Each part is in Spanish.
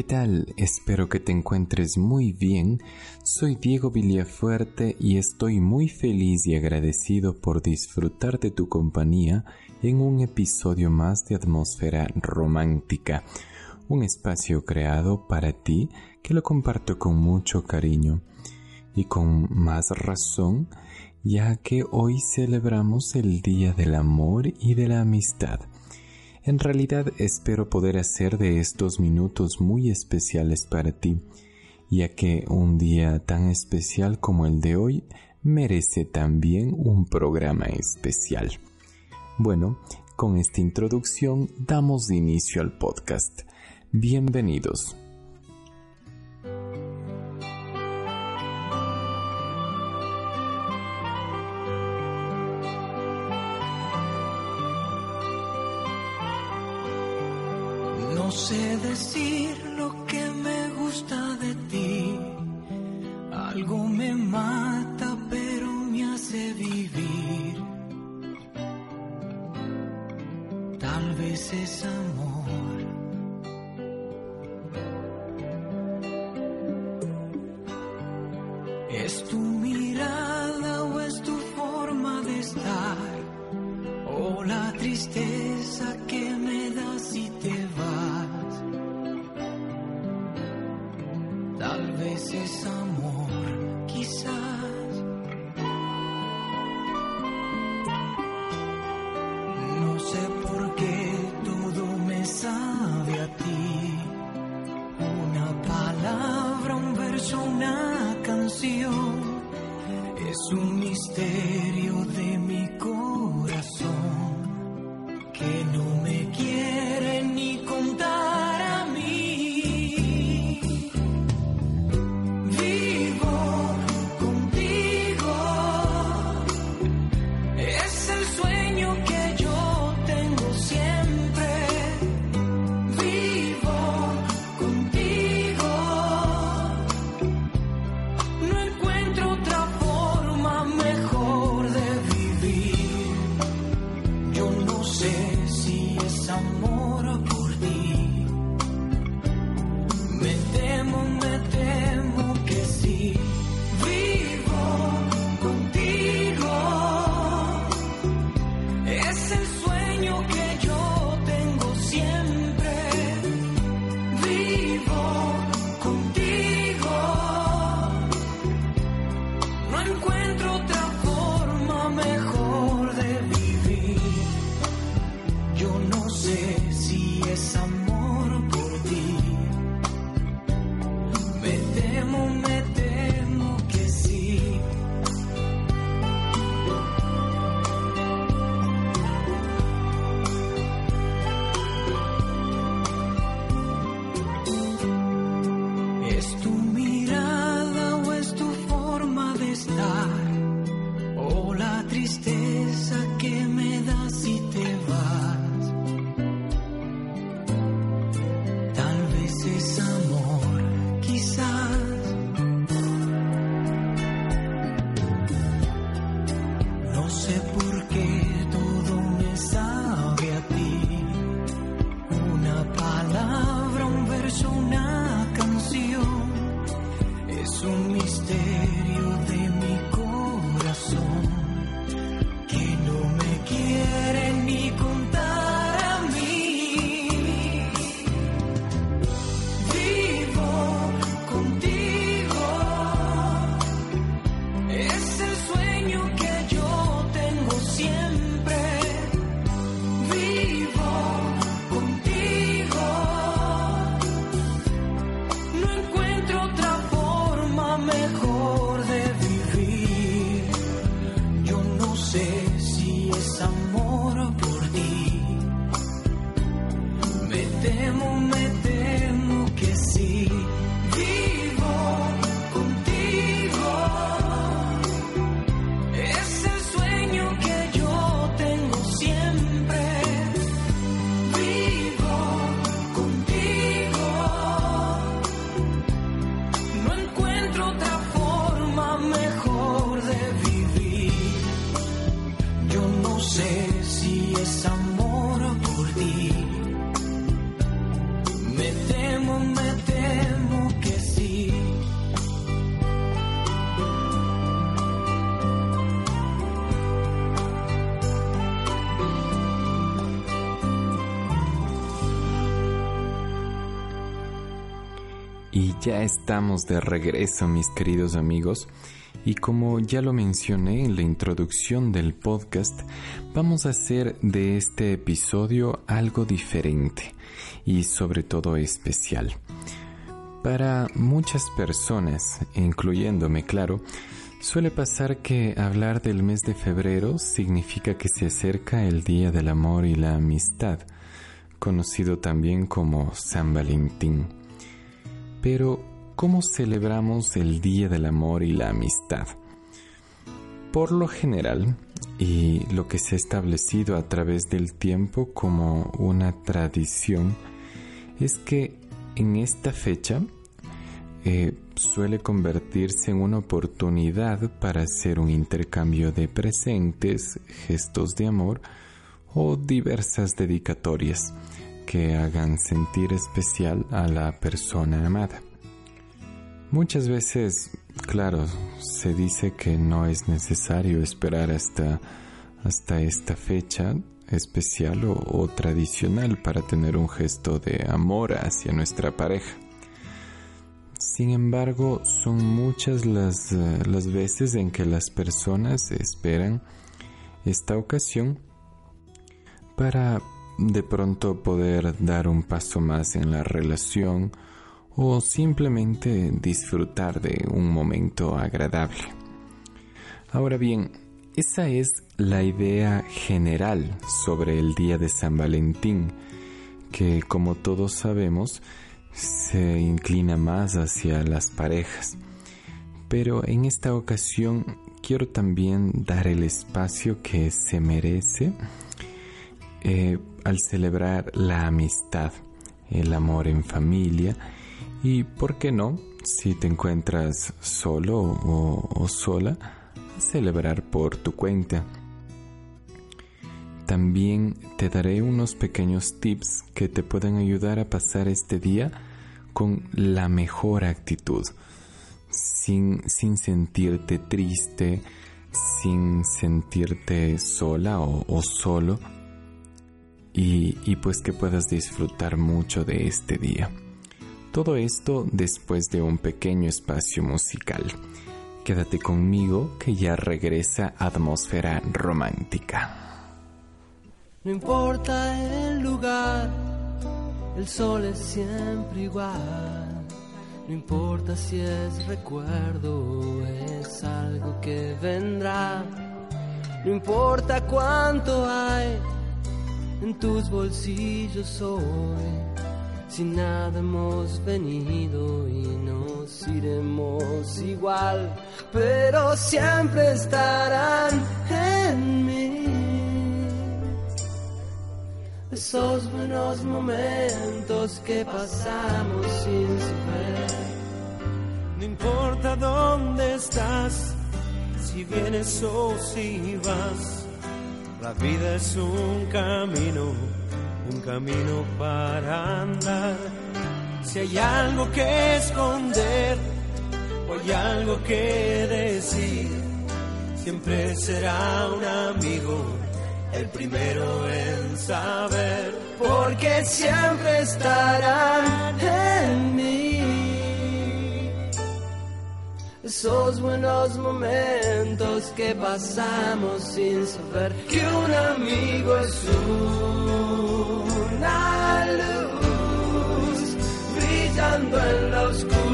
¿qué tal? Espero que te encuentres muy bien. Soy Diego Villafuerte y estoy muy feliz y agradecido por disfrutar de tu compañía en un episodio más de Atmósfera Romántica, un espacio creado para ti que lo comparto con mucho cariño y con más razón ya que hoy celebramos el Día del Amor y de la Amistad. En realidad espero poder hacer de estos minutos muy especiales para ti, ya que un día tan especial como el de hoy merece también un programa especial. Bueno, con esta introducción damos inicio al podcast. Bienvenidos. Es tu estamos de regreso, mis queridos amigos. Y como ya lo mencioné en la introducción del podcast, vamos a hacer de este episodio algo diferente y sobre todo especial. Para muchas personas, incluyéndome claro, suele pasar que hablar del mes de febrero significa que se acerca el Día del Amor y la Amistad, conocido también como San Valentín. Pero, ¿cómo celebramos el Día del Amor y la Amistad? Por lo general, y lo que se ha establecido a través del tiempo como una tradición, es que en esta fecha eh, suele convertirse en una oportunidad para hacer un intercambio de presentes, gestos de amor o diversas dedicatorias que hagan sentir especial a la persona amada. Muchas veces, claro, se dice que no es necesario esperar hasta, hasta esta fecha especial o, tradicional para tener un gesto de amor hacia nuestra pareja. Sin embargo, son muchas las, eh, las veces en que las personas esperan esta ocasión para de pronto poder dar un paso más en la relación o simplemente disfrutar de un momento agradable. Ahora bien, esa es la idea general sobre el día de San Valentín, que como todos sabemos se inclina más hacia las parejas. Pero en esta ocasión quiero también dar el espacio que se merece eh, al celebrar la amistad, el amor en familia y, ¿por qué no? Si te encuentras solo o sola, celebrar por tu cuenta. También te daré unos pequeños tips que te pueden ayudar a pasar este día con la mejor actitud, sin, sin sentirte triste, sin sentirte sola o, solo, y, y pues que puedas disfrutar mucho de este día. Todo esto después de un pequeño espacio musical. Quédate conmigo que ya regresa atmósfera romántica. No importa el lugar, el sol es siempre igual. No importa si es recuerdo o es algo que vendrá. No importa cuánto hay en tus bolsillos hoy sin nada hemos venido y nos iremos igual, pero siempre estarán en mí. Esos buenos momentos que pasamos sin saber. No importa dónde estás, si vienes o si vas, la vida es un camino camino para andar. Si hay algo que esconder o hay algo que decir, siempre será un amigo el primero en saber, porque siempre estarán en mí. Esos buenos momentos que pasamos sin saber que un amigo es una luz brillando en la oscuridad.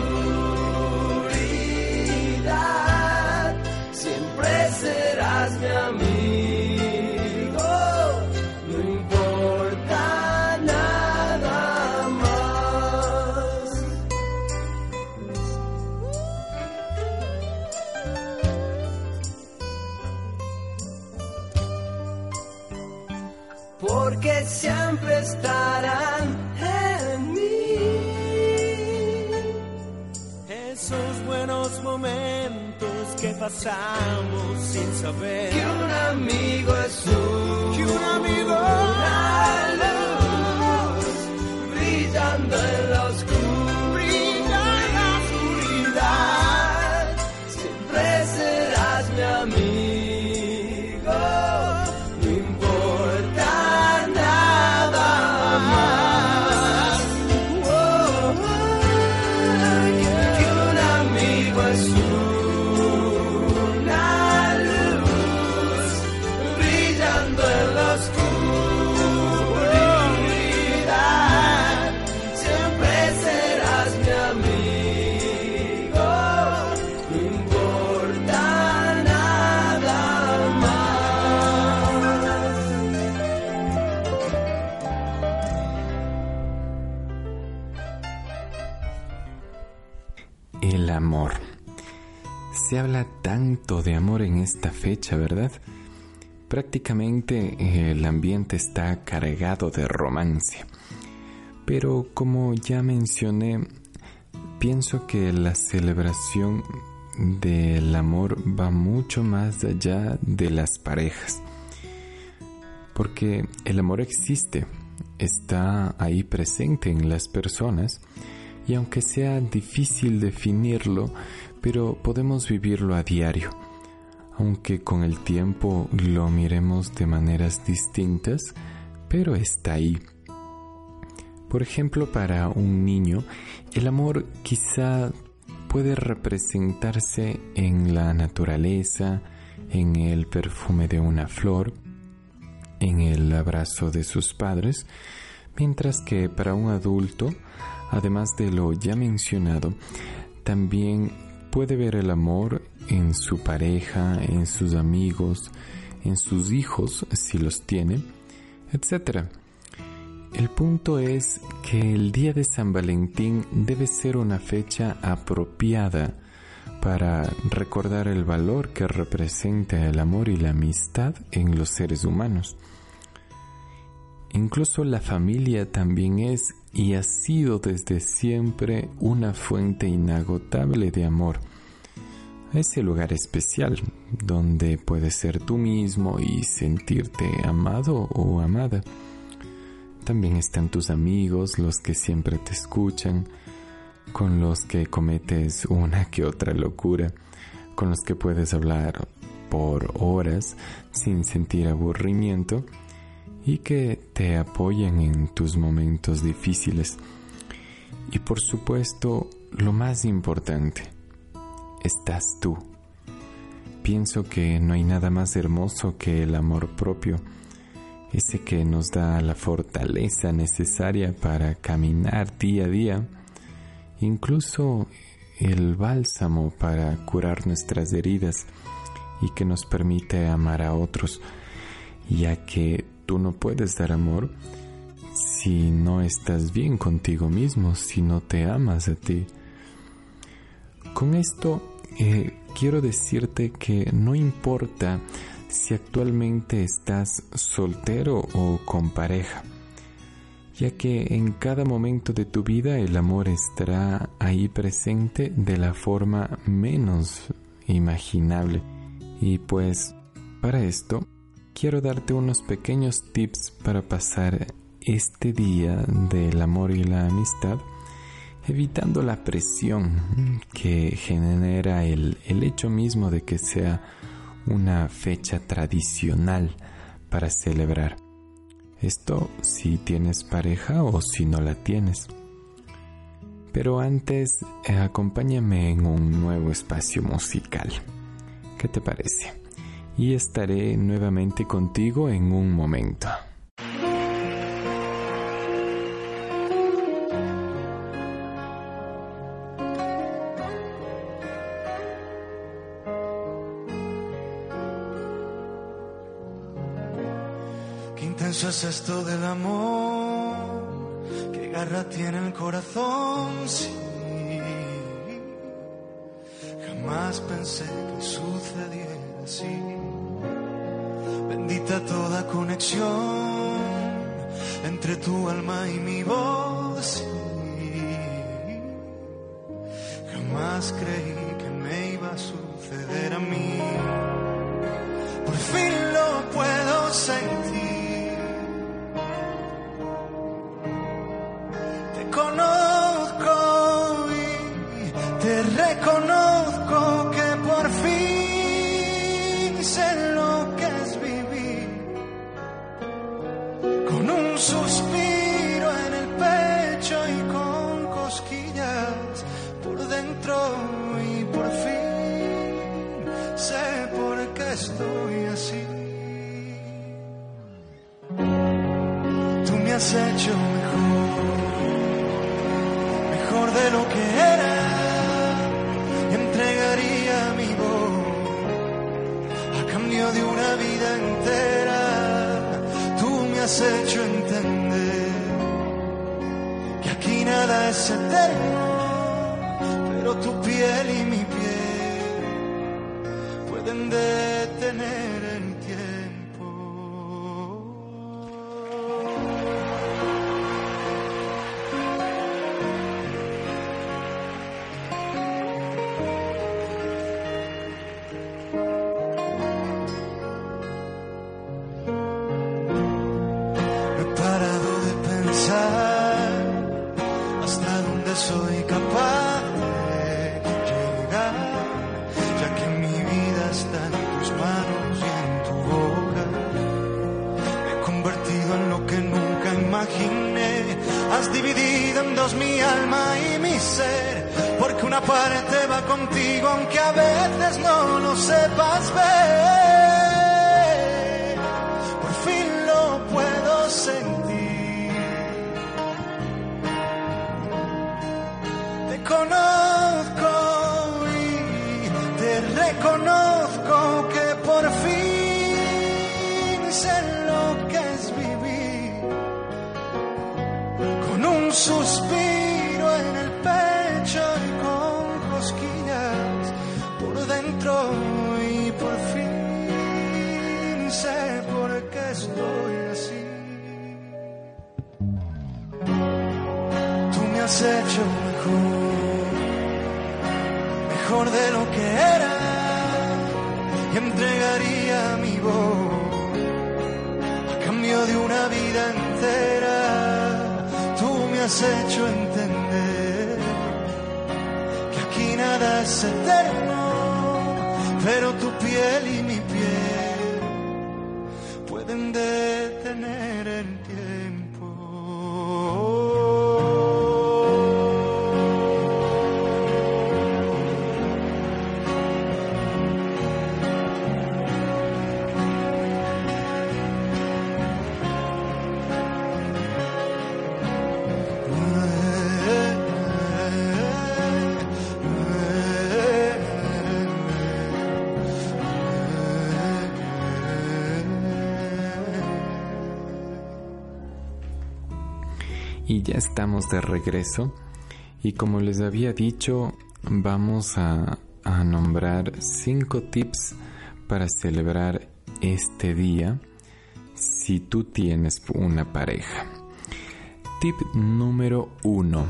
Se habla tanto de amor en esta fecha, ¿verdad? Prácticamente el ambiente está cargado de romance. Pero como ya mencioné, pienso que la celebración del amor va mucho más allá de las parejas. Porque el amor existe, está ahí presente en las personas y aunque sea difícil definirlo, pero podemos vivirlo a diario. Aunque con el tiempo lo miremos de maneras distintas, pero está ahí. Por ejemplo, para un niño, el amor quizá puede representarse en la naturaleza, en el perfume de una flor, en el abrazo de sus padres, mientras que para un adulto, además de lo ya mencionado, también puede ver el amor en su pareja, en sus amigos, en sus hijos, si los tiene, etc. El punto es que el día de San Valentín debe ser una fecha apropiada para recordar el valor que representa el amor y la amistad en los seres humanos. Incluso la familia también es y ha sido desde siempre una fuente inagotable de amor. Ese lugar especial donde puedes ser tú mismo y sentirte amado o amada. También están tus amigos, los que siempre te escuchan, con los que cometes una que otra locura, con los que puedes hablar por horas sin sentir aburrimiento y que te apoyan en tus momentos difíciles. Y por supuesto, lo más importante, estás tú. Pienso que no hay nada más hermoso que el amor propio ese que nos da la fortaleza necesaria para caminar día a día, incluso el bálsamo para curar nuestras heridas y que nos permite amar a otros, ya que tú no puedes dar amor si no estás bien contigo mismo, si no te amas a ti. Con esto eh, quiero decirte que no importa si actualmente estás soltero o con pareja, ya que en cada momento de tu vida el amor estará ahí presente de la forma menos imaginable. Y pues para esto quiero darte unos pequeños tips para pasar este día del amor y la amistad evitando la presión que genera el, el hecho mismo de que sea una fecha tradicional para celebrar. Esto si tienes pareja o si no la tienes. Pero antes, acompáñame en un nuevo espacio musical. ¿Qué te parece? Y estaré nuevamente contigo en un momento. Eso es esto del amor, qué garra tiene el corazón, sí. Jamás pensé que sucediera así. Bendita toda conexión entre tu alma y mi voz. Jamás creí que me iba a suceder a mí. Parte va contigo aunque a veces no lo sepas ver. Has hecho entender que aquí nada es eterno, pero tu piel y mi piel pueden detener el ya estamos de regreso. Y como les había dicho, vamos a, nombrar cinco tips para celebrar este día si tú tienes una pareja. Tip número uno.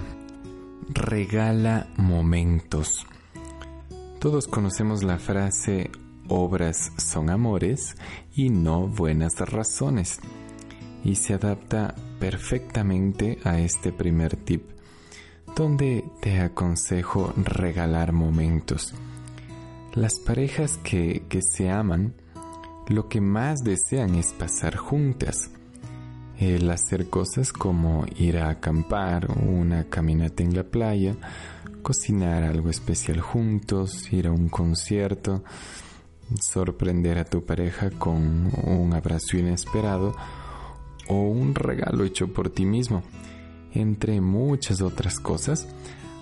Regala momentos. Todos conocemos la frase obras son amores y no buenas razones. Y se adapta perfectamente a este primer tip, donde te aconsejo regalar momentos. Las parejas que, que se aman, lo que más desean es pasar juntas. El hacer cosas como ir a acampar, una caminata en la playa, cocinar algo especial juntos, ir a un concierto, sorprender a tu pareja con un abrazo inesperado o un regalo hecho por ti mismo, entre muchas otras cosas,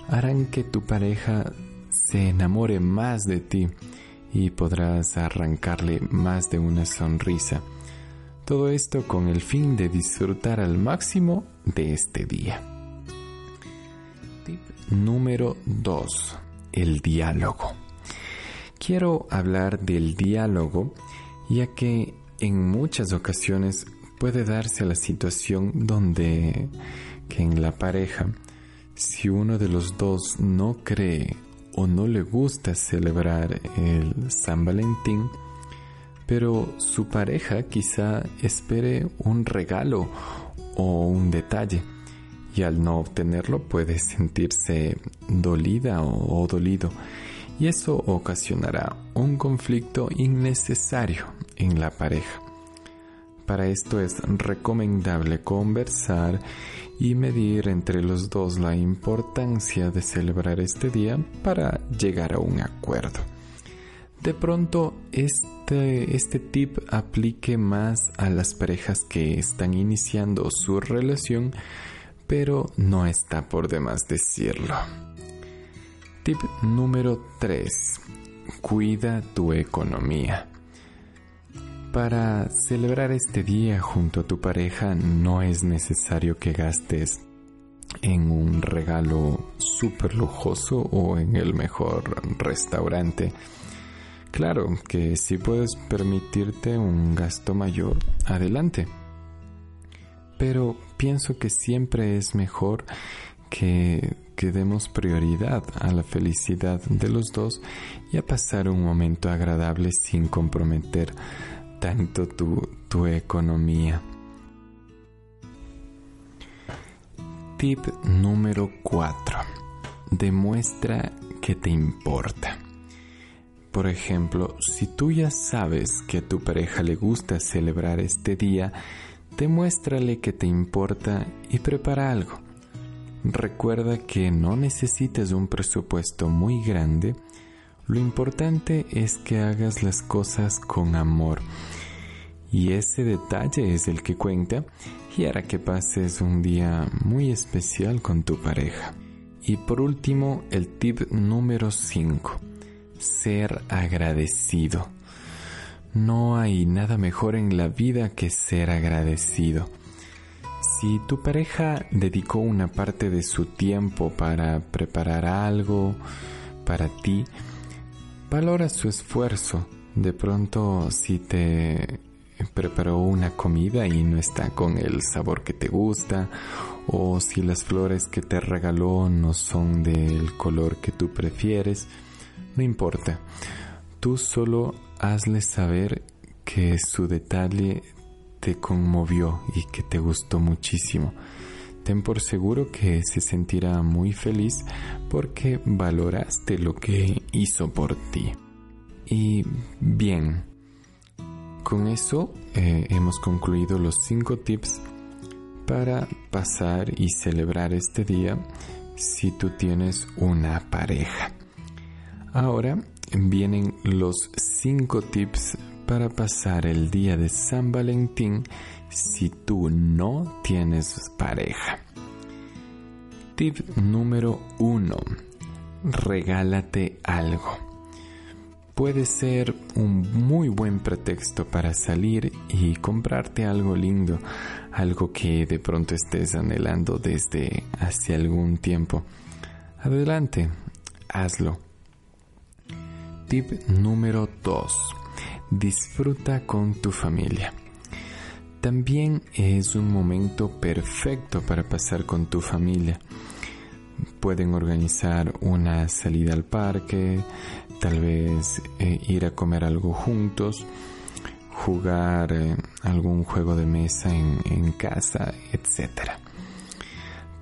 harán que tu pareja se enamore más de ti y podrás arrancarle más de una sonrisa. Todo esto con el fin de disfrutar al máximo de este día. Tip número 2. El diálogo. Quiero hablar del diálogo ya que en muchas ocasiones puede darse la situación donde que en la pareja si uno de los dos no cree o no le gusta celebrar el San Valentín, pero su pareja quizá espere un regalo o un detalle y al no obtenerlo puede sentirse dolida o, o dolido y eso ocasionará un conflicto innecesario en la pareja. Para esto es recomendable conversar y medir entre los dos la importancia de celebrar este día para llegar a un acuerdo. De pronto este, este tip aplique más a las parejas que están iniciando su relación, pero no está por demás decirlo. Tip número 3. Cuida tu economía. Para celebrar este día junto a tu pareja no es necesario que gastes en un regalo súper lujoso o en el mejor restaurante. Claro que si puedes permitirte un gasto mayor, adelante. Pero pienso que siempre es mejor que, que demos prioridad a la felicidad de los dos y a pasar un momento agradable sin comprometer tanto tu, tu economía. Tip número 4. Demuestra que te importa. Por ejemplo, si tú ya sabes que a tu pareja le gusta celebrar este día, demuéstrale que te importa y prepara algo. Recuerda que no necesitas un presupuesto muy grande, lo importante es que hagas las cosas con amor. Y ese detalle es el que cuenta y hará que pases un día muy especial con tu pareja. Y por último, el tip número 5. Ser agradecido. No hay nada mejor en la vida que ser agradecido. Si tu pareja dedicó una parte de su tiempo para preparar algo para ti, valora su esfuerzo. De pronto, si te preparó una comida y no está con el sabor que te gusta, o si las flores que te regaló no son del color que tú prefieres, no importa. Tú solo hazle saber que su detalle te conmovió y que te gustó muchísimo. Ten por seguro que se sentirá muy feliz porque valoraste lo que hizo por ti. Y bien, con eso eh, hemos concluido los cinco tips para pasar y celebrar este día si tú tienes una pareja. Ahora vienen los cinco tips para pasar el día de San Valentín si tú no tienes pareja. Tip número uno. Regálate algo puede ser un muy buen pretexto para salir y comprarte algo lindo, algo que de pronto estés anhelando desde hace algún tiempo. Adelante, hazlo. Tip número 2. Disfruta con tu familia. También es un momento perfecto para pasar con tu familia. Pueden organizar una salida al parque, tal vez eh, ir a comer algo juntos, jugar eh, algún juego de mesa en, casa, etc.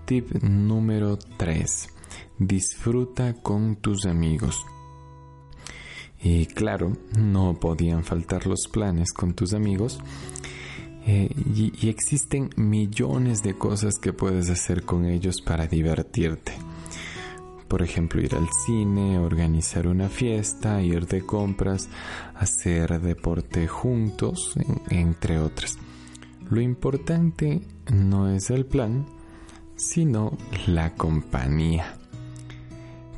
Tip número 3. Disfruta con tus amigos. Y claro, no podían faltar los planes con tus amigos. Eh, y existen millones de cosas que puedes hacer con ellos para divertirte por ejemplo, ir al cine, organizar una fiesta, ir de compras, hacer deporte juntos, entre otras. Lo importante no es el plan, sino la compañía.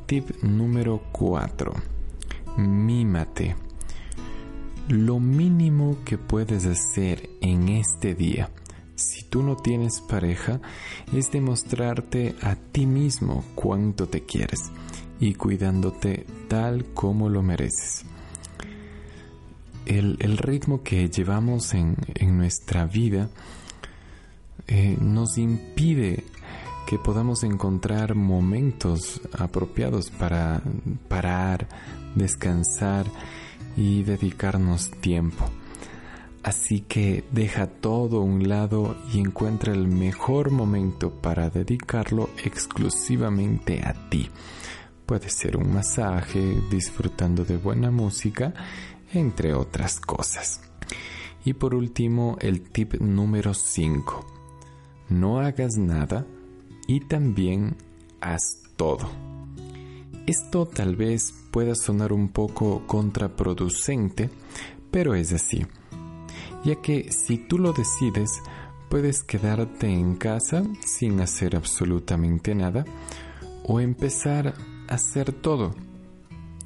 Tip número 4. Mímate. Lo mínimo que puedes hacer en este día si tú no tienes pareja, es demostrarte a ti mismo cuánto te quieres y cuidándote tal como lo mereces. El, ritmo que llevamos en, nuestra vida eh, nos impide que podamos encontrar momentos apropiados para parar, descansar y dedicarnos tiempo. Así que deja todo a un lado y encuentra el mejor momento para dedicarlo exclusivamente a ti. Puede ser un masaje, disfrutando de buena música, entre otras cosas. Y por último, el tip número 5. No hagas nada y también haz todo. Esto tal vez pueda sonar un poco contraproducente, pero es así ya que si tú lo decides, puedes quedarte en casa sin hacer absolutamente nada o empezar a hacer todo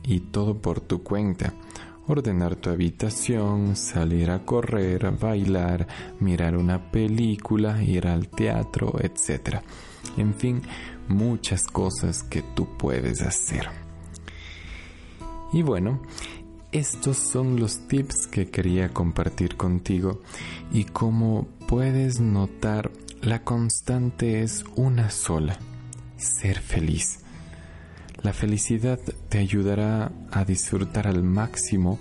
y todo por tu cuenta ordenar tu habitación, salir a correr, bailar, mirar una película, ir al teatro, etc. En fin, muchas cosas que tú puedes hacer. Y bueno, estos son los tips que quería compartir contigo y como puedes notar, la constante es una sola, ser feliz. La felicidad te ayudará a disfrutar al máximo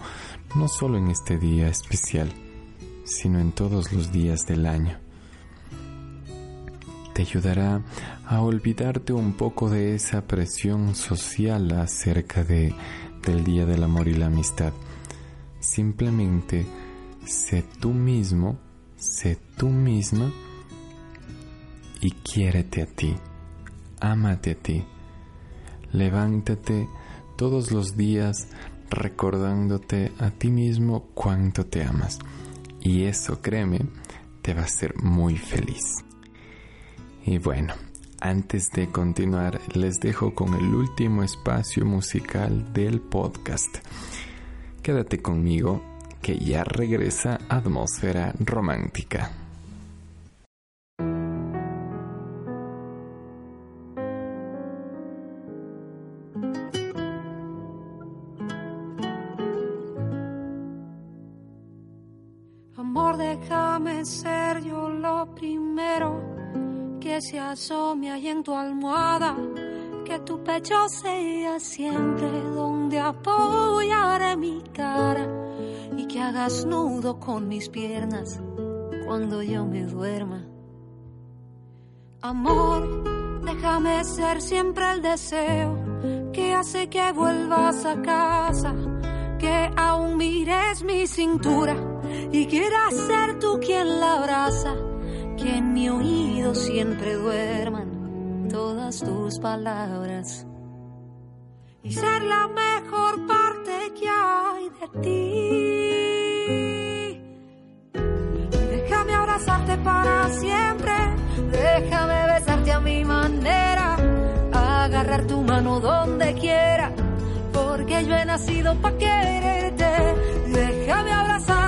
no solo en este día especial, sino en todos los días del año. Te ayudará a olvidarte un poco de esa presión social acerca de del Día del Amor y la Amistad. Simplemente sé tú mismo, sé tú misma y quiérete a ti, ámate a ti. Levántate todos los días recordándote a ti mismo cuánto te amas. Y eso, créeme, te va a hacer muy feliz. Y bueno, antes de continuar, les dejo con el último espacio musical del podcast. Quédate conmigo, que ya regresa Atmósfera Romántica. Pecho sea siempre donde apoyaré mi cara y que hagas nudo con mis piernas cuando yo me duerma. Amor, déjame ser siempre el deseo que hace que vuelvas a casa, que aún mires mi cintura y quieras ser tú quien la abraza que en mi oído siempre duerman todas tus palabras. Y ser la mejor parte que hay de ti. Déjame abrazarte para siempre, déjame besarte a mi manera, agarrar tu mano donde quiera, porque yo he nacido para quererte. Déjame abrazarte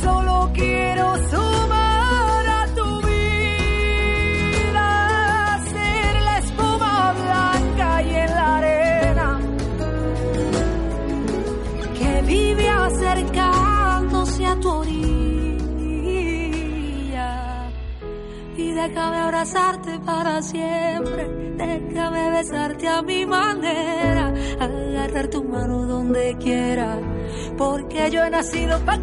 solo quiero sumar a tu vida, ser la espuma blanca y en la arena que vive acercándose a tu orilla. Y déjame abrazarte para siempre Déjame besarte a mi manera, agarrar tu mano donde quiera, porque yo he nacido para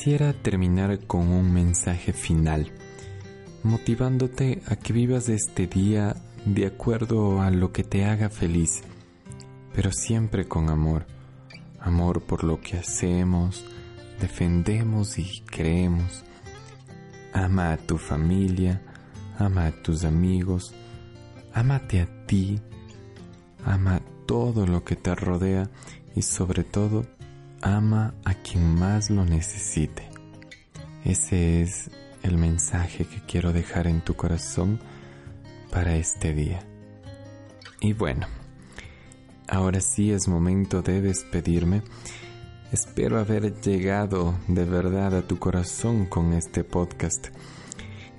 Quisiera terminar con un mensaje final, motivándote a que vivas este día de acuerdo a lo que te haga feliz, pero siempre con amor, amor por lo que hacemos, defendemos y creemos. Ama a tu familia, ama a tus amigos, amate a ti, ama todo lo que te rodea y sobre todo ama a quien más lo necesite. Ese es el mensaje que quiero dejar en tu corazón para este día. Y bueno, ahora sí es momento de despedirme. Espero haber llegado de verdad a tu corazón con este podcast.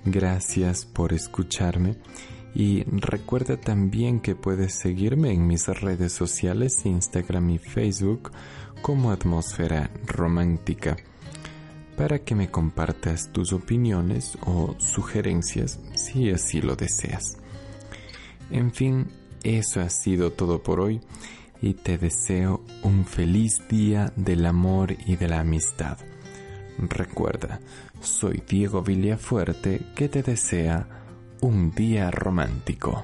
Gracias por escucharme y recuerda también que puedes seguirme en mis redes sociales, Instagram y Facebook como Atmósfera Romántica para que me compartas tus opiniones o sugerencias si así lo deseas. En fin, eso ha sido todo por hoy y te deseo un feliz día del amor y de la amistad. Recuerda, soy Diego Villafuerte que te desea un día romántico.